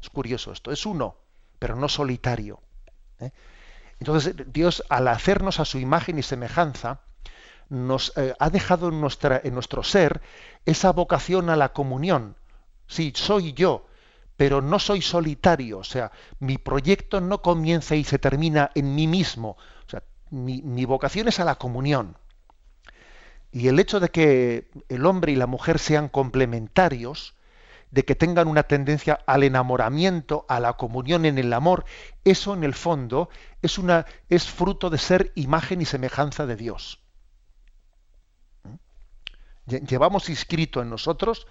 Es curioso esto, es uno, pero no solitario. ¿eh? Entonces Dios, al hacernos a su imagen y semejanza, nos eh, ha dejado en, en nuestro ser esa vocación a la comunión. Sí, soy yo, pero no soy solitario. O sea, mi proyecto no comienza y se termina en mí mismo. Mi, vocación es a la comunión. Y el hecho de que el hombre y la mujer sean complementarios, de que tengan una tendencia al enamoramiento, a la comunión en el amor, eso en el fondo es, una, es fruto de ser imagen y semejanza de Dios. Llevamos inscrito en nosotros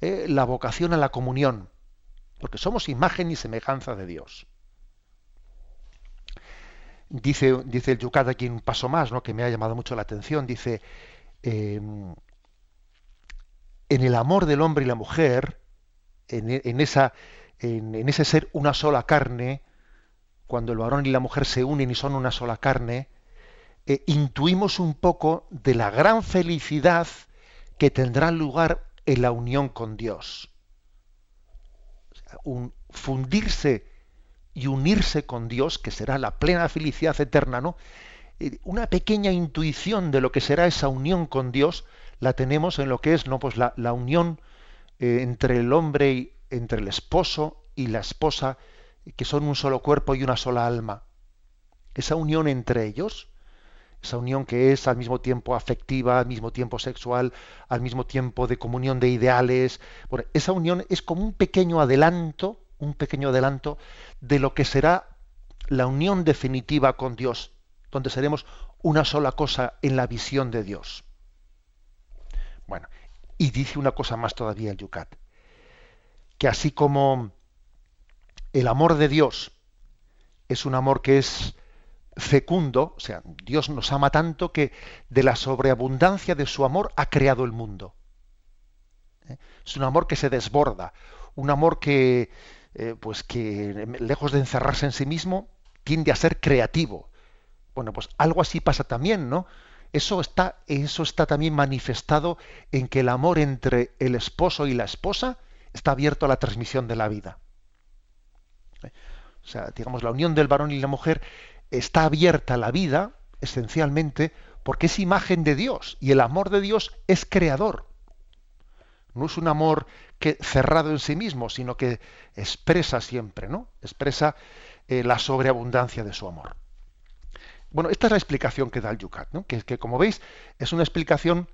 eh, la vocación a la comunión, porque somos imagen y semejanza de Dios. Dice, dice el Yucat aquí un paso más, ¿no? que me ha llamado mucho la atención, dice, em, en el amor del hombre y la mujer, en, esa, en, ese ser una sola carne, cuando el varón y la mujer se unen y son una sola carne, eh, intuimos un poco de la gran felicidad que tendrá lugar en la unión con Dios. un fundirse y unirse con Dios, que será la plena felicidad eterna, ¿no? Eh, una pequeña intuición de lo que será esa unión con Dios la tenemos en lo que es, ¿no? Pues la, la unión eh, entre el hombre y entre el esposo y la esposa, que son un solo cuerpo y una sola alma. Esa unión entre ellos, esa unión que es al mismo tiempo afectiva, al mismo tiempo sexual, al mismo tiempo de comunión de ideales, bueno, esa unión es como un pequeño adelanto, un pequeño adelanto de lo que será la unión definitiva con Dios, donde seremos una sola cosa en la visión de Dios. Bueno, y dice una cosa más todavía el Yucat, que así como el amor de Dios es un amor que es fecundo, o sea, Dios nos ama tanto que de la sobreabundancia de su amor ha creado el mundo. ¿Eh? Es un amor que se desborda, un amor que, eh, pues que lejos de encerrarse en sí mismo, tiende a ser creativo. Bueno, pues algo así pasa también, ¿no? Eso está, eso está también manifestado en que el amor entre el esposo y la esposa está abierto a la transmisión de la vida. O sea, digamos, la unión del varón y la mujer está abierta a la vida, esencialmente, porque es imagen de Dios y el amor de Dios es creador. No es un amor que cerrado en sí mismo, sino que expresa siempre, ¿no? Expresa eh, la sobreabundancia de su amor. Bueno, esta es la explicación que da el Yucat, ¿no? que, que como veis es una explicación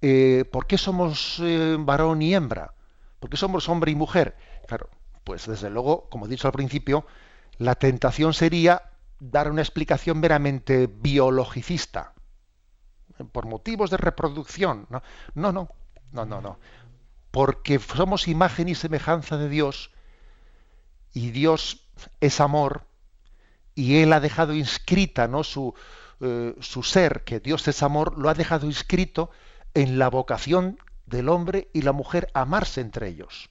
eh, por qué somos eh, varón y hembra, por qué somos hombre y mujer. Claro, pues desde luego, como he dicho al principio, la tentación sería dar una explicación meramente biologicista, por motivos de reproducción. No, no, no, no, no, no. Porque somos imagen y semejanza de Dios y Dios es amor, y él ha dejado inscrita ¿no? su, eh, su ser, que Dios es amor, lo ha dejado inscrito en la vocación del hombre y la mujer amarse entre ellos.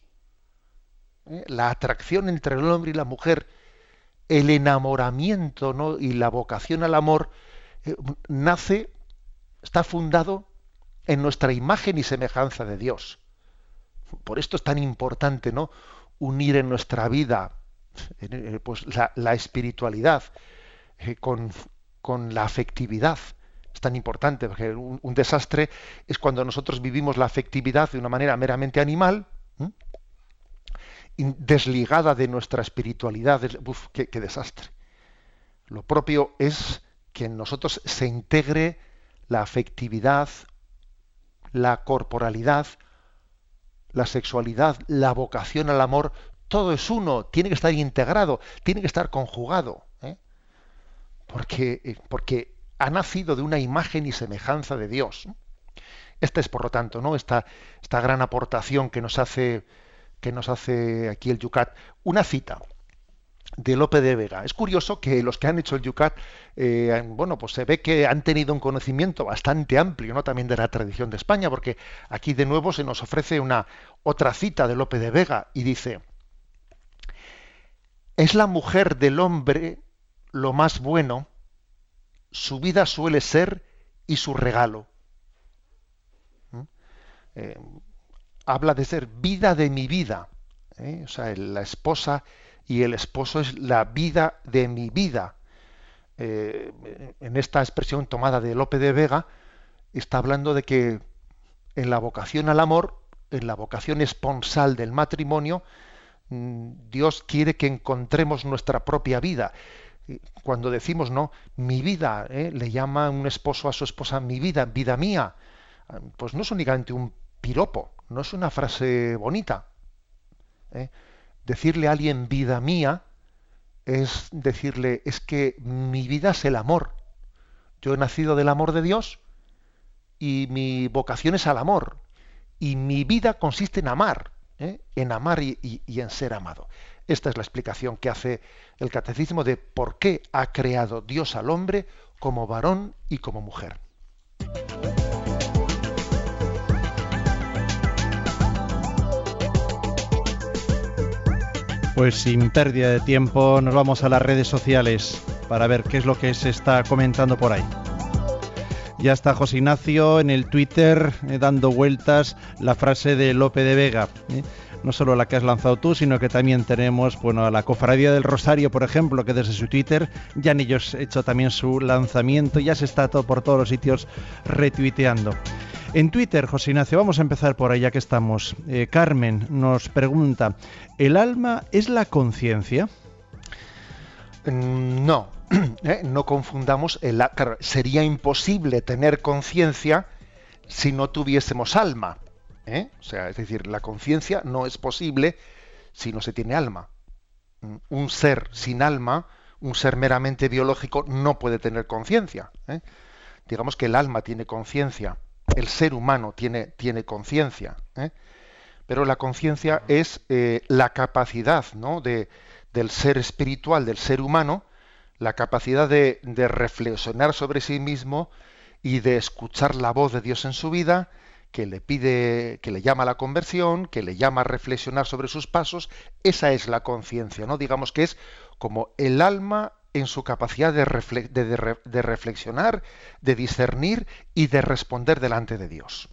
¿Eh? La atracción entre el hombre y la mujer, el enamoramiento ¿no? y la vocación al amor, eh, nace, está fundado en nuestra imagen y semejanza de Dios. Por esto es tan importante ¿no? unir en nuestra vida eh, pues la, espiritualidad eh, con, la afectividad. Es tan importante, porque un, desastre es cuando nosotros vivimos la afectividad de una manera meramente animal, desligada de nuestra espiritualidad. Uf, qué, qué desastre. Lo propio es que en nosotros se integre la afectividad, la corporalidad, la sexualidad, la vocación al amor, todo es uno, tiene que estar integrado, tiene que estar conjugado, ¿eh? porque, eh, porque ha nacido de una imagen y semejanza de Dios. Esta es, por lo tanto, ¿no? esta, esta gran aportación que nos hace que nos hace aquí el Yucat. Una cita de Lope de Vega. Es curioso que los que han hecho el Yucat, eh, bueno, pues se ve que han tenido un conocimiento bastante amplio, ¿no? También de la tradición de España, porque aquí de nuevo se nos ofrece una otra cita de Lope de Vega y dice: ¿Es la mujer del hombre lo más bueno? Su vida suele ser y su regalo. ¿Mm? Eh, habla de ser vida de mi vida. ¿eh? O sea, la esposa y el esposo es la vida de mi vida. Eh, en esta expresión tomada de Lope de Vega, está hablando de que en la vocación al amor, en la vocación esponsal del matrimonio, mm, Dios quiere que encontremos nuestra propia vida. Cuando decimos, no, mi vida, ¿eh? le llama un esposo a su esposa, mi vida, vida mía, pues no es únicamente un piropo, no es una frase bonita. ¿eh? Decirle a alguien vida mía es decirle, es que mi vida es el amor. Yo he nacido del amor de Dios y mi vocación es al amor. Y mi vida consiste en amar, ¿eh? en amar y, y en ser amado. Esta es la explicación que hace el catecismo de por qué ha creado Dios al hombre como varón y como mujer. Pues sin pérdida de tiempo nos vamos a las redes sociales para ver qué es lo que se está comentando por ahí. Ya está José Ignacio en el Twitter eh, dando vueltas la frase de Lope de Vega. ¿eh? No solo la que has lanzado tú, sino que también tenemos bueno, a la Cofradía del Rosario, por ejemplo, que desde su Twitter ya han ellos hecho también su lanzamiento. Ya se está todo por todos los sitios retuiteando. En Twitter, José Ignacio, vamos a empezar por ahí que estamos. Eh, Carmen nos pregunta, ¿el alma es la conciencia? Mm, no, ¿eh? no confundamos. El, sería imposible tener conciencia si no tuviésemos alma. ¿Eh? O sea, es decir, la conciencia no es posible si no se tiene alma. Un ser sin alma, un ser meramente biológico, no puede tener conciencia. Digamos que el alma tiene conciencia el ser humano tiene, tiene conciencia, ¿eh? pero la conciencia es eh, la capacidad ¿no? de, del ser espiritual, del ser humano, la capacidad de, de, reflexionar sobre sí mismo y de escuchar la voz de Dios en su vida, que le pide, que le llama a la conversión, que le llama a reflexionar sobre sus pasos, esa es la conciencia, ¿no? Digamos que es como el alma en su capacidad de, reflexionar, de discernir y de responder delante de Dios.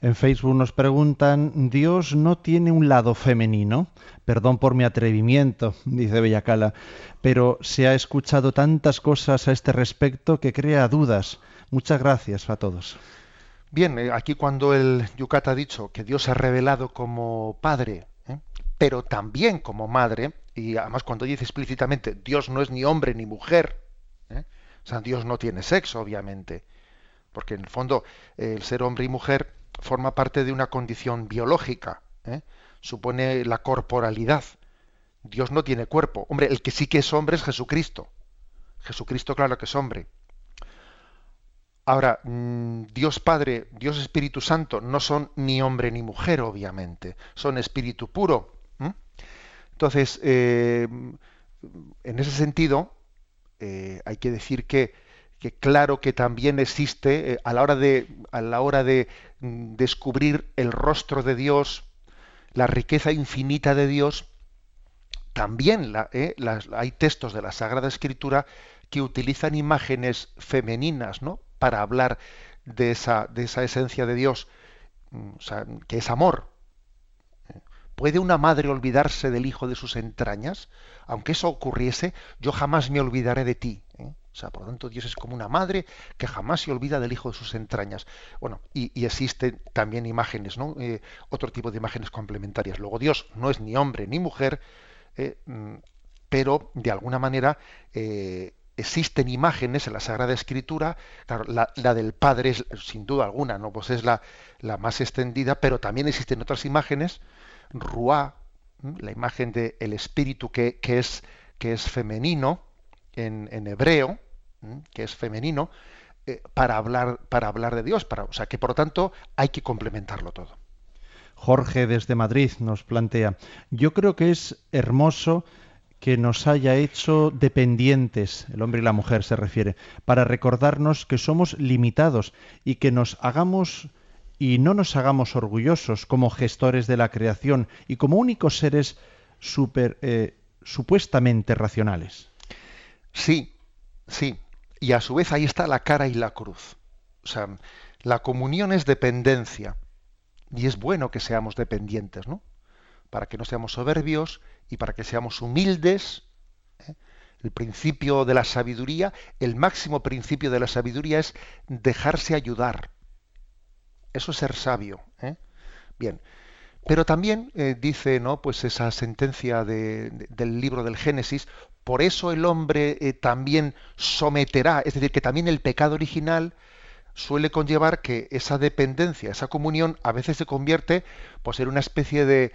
En Facebook nos preguntan, ¿Dios no tiene un lado femenino? Perdón por mi atrevimiento, dice Bellacala, pero se ha escuchado tantas cosas a este respecto que crea dudas. Muchas gracias a todos. Bien, eh, aquí cuando el Yucat ha dicho que Dios se ha revelado como Padre, ¿eh? pero también como Madre, y además cuando dice explícitamente Dios no es ni hombre ni mujer, ¿eh? o sea, Dios no tiene sexo, obviamente, porque en el fondo el ser hombre y mujer forma parte de una condición biológica, ¿eh? supone la corporalidad. Dios no tiene cuerpo. Hombre, el que sí que es hombre es Jesucristo. Jesucristo, claro que es hombre. Ahora, mm, Dios Padre, Dios Espíritu Santo no son ni hombre ni mujer, obviamente. Son espíritu puro. Entonces, eh, en ese sentido, eh, hay que decir que, claro que también existe, eh, a la hora de, a la hora de mm, descubrir el rostro de Dios, la riqueza infinita de Dios, también hay textos de la Sagrada Escritura que utilizan imágenes femeninas, ¿no? Para hablar de esa, de esa esencia de Dios, mm, que es amor. ¿Puede una madre olvidarse del hijo de sus entrañas? Aunque eso ocurriese, yo jamás me olvidaré de ti. ¿eh? O sea, por lo tanto, Dios es como una madre que jamás se olvida del hijo de sus entrañas. Bueno, y, existen también imágenes, ¿no? Eh, otro tipo de imágenes complementarias. Luego, Dios no es ni hombre ni mujer, eh, mm, pero de alguna manera existen imágenes en la Sagrada Escritura. Claro, la, del Padre es sin duda alguna, ¿no? Pues es la, la más extendida, pero también existen otras imágenes Ruá, la imagen del el espíritu que, es, que es femenino en, hebreo, que es femenino, eh, para, hablar, para hablar de Dios. Para, o sea que por lo tanto hay que complementarlo todo. Jorge desde Madrid nos plantea, yo creo que es hermoso que nos haya hecho dependientes, el hombre y la mujer se refiere, para recordarnos que somos limitados y que nos hagamos y no nos hagamos orgullosos como gestores de la creación y como únicos seres super, eh, supuestamente racionales. Sí, sí. Y a su vez ahí está la cara y la cruz. O sea, la comunión es dependencia. y es bueno que seamos dependientes, ¿no? Para que no seamos soberbios y para que seamos humildes. ¿eh? El principio de la sabiduría, el máximo principio de la sabiduría es dejarse ayudar. Eso es ser sabio. ¿eh? Bien. Pero también eh, dice, ¿no? Pues esa sentencia del libro del Génesis, por eso el hombre eh, también someterá, es decir, que también el pecado original suele conllevar que esa dependencia, esa comunión, a veces se convierte pues, en una especie de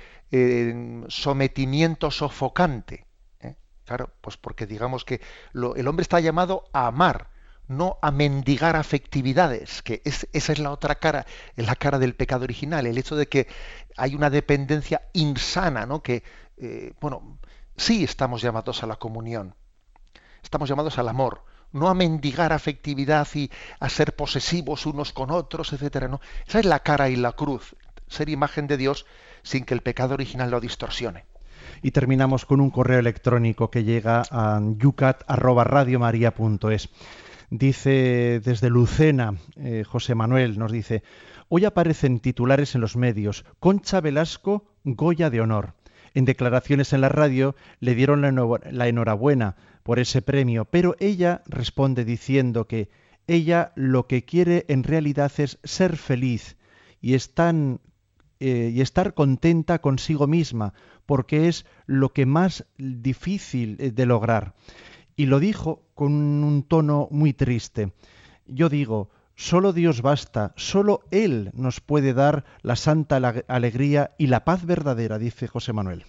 sometimiento sofocante. Claro, pues porque digamos que el hombre está llamado a amar, no a mendigar afectividades, que esa es la otra cara, es la cara del pecado original, el hecho de que hay una dependencia insana, ¿no? Que, eh, bueno, sí estamos llamados a la comunión, estamos llamados al amor, no a mendigar afectividad y a ser posesivos unos con otros, etcétera, no. Esa es la cara y la cruz, ser imagen de Dios sin que el pecado original lo distorsione. Y terminamos con un correo electrónico que llega a yucat@radiomaria.es. Dice desde Lucena, eh, José Manuel nos dice, hoy aparecen titulares en los medios, Concha Velasco, Goya de Honor. En declaraciones en la radio le dieron la enhorabuena por ese premio, pero ella responde diciendo que ella lo que quiere en realidad es ser feliz y, eh, y estar contenta consigo misma, porque es lo que más difícil de lograr y lo dijo con un tono muy triste. Yo digo, solo Dios basta, solo Él nos puede dar la santa alegría y la paz verdadera, dice José Manuel.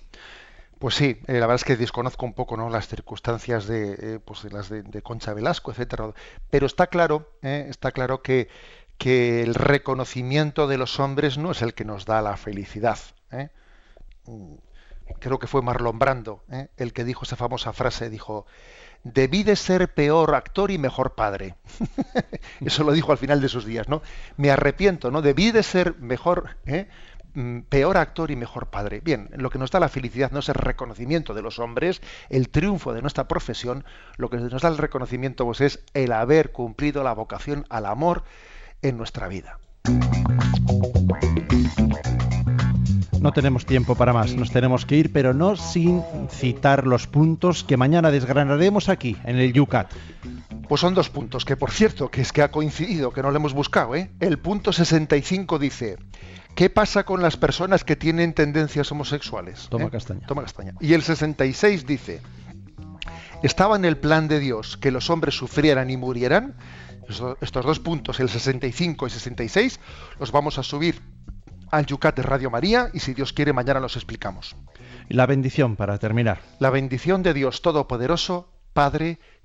Pues sí, eh, la verdad es que desconozco un poco ¿no? las circunstancias de, eh, pues las de, Concha Velasco, etcétera. Pero está claro, eh, está claro que, que, el reconocimiento de los hombres no es el que nos da la felicidad. Mm, creo que fue Marlon Brando el que dijo esa famosa frase, dijo, debí de ser peor actor y mejor padre. Eso lo dijo al final de sus días, ¿no? Me arrepiento, ¿no? Debí de ser mejor, ¿eh? Mm, peor actor y mejor padre. Bien, lo que nos da la felicidad no es el reconocimiento de los hombres, el triunfo de nuestra profesión, lo que nos da el reconocimiento pues, es el haber cumplido la vocación al amor en nuestra vida. No tenemos tiempo para más, nos tenemos que ir, pero no sin citar los puntos que mañana desgranaremos aquí, en el Yucat. Pues son dos puntos, que por cierto, que es que ha coincidido, que no lo hemos buscado. ¿eh? El punto 65 dice, ¿qué pasa con las personas que tienen tendencias homosexuales? Toma ¿Eh? castaña. Toma castaña. Y el 66 dice, ¿estaba en el plan de Dios que los hombres sufrieran y murieran? Estos dos puntos, el 65 y 66, los vamos a subir al Yucat de Radio María y si Dios quiere mañana los explicamos. Y la bendición para terminar. La bendición de Dios Todopoderoso, Padre,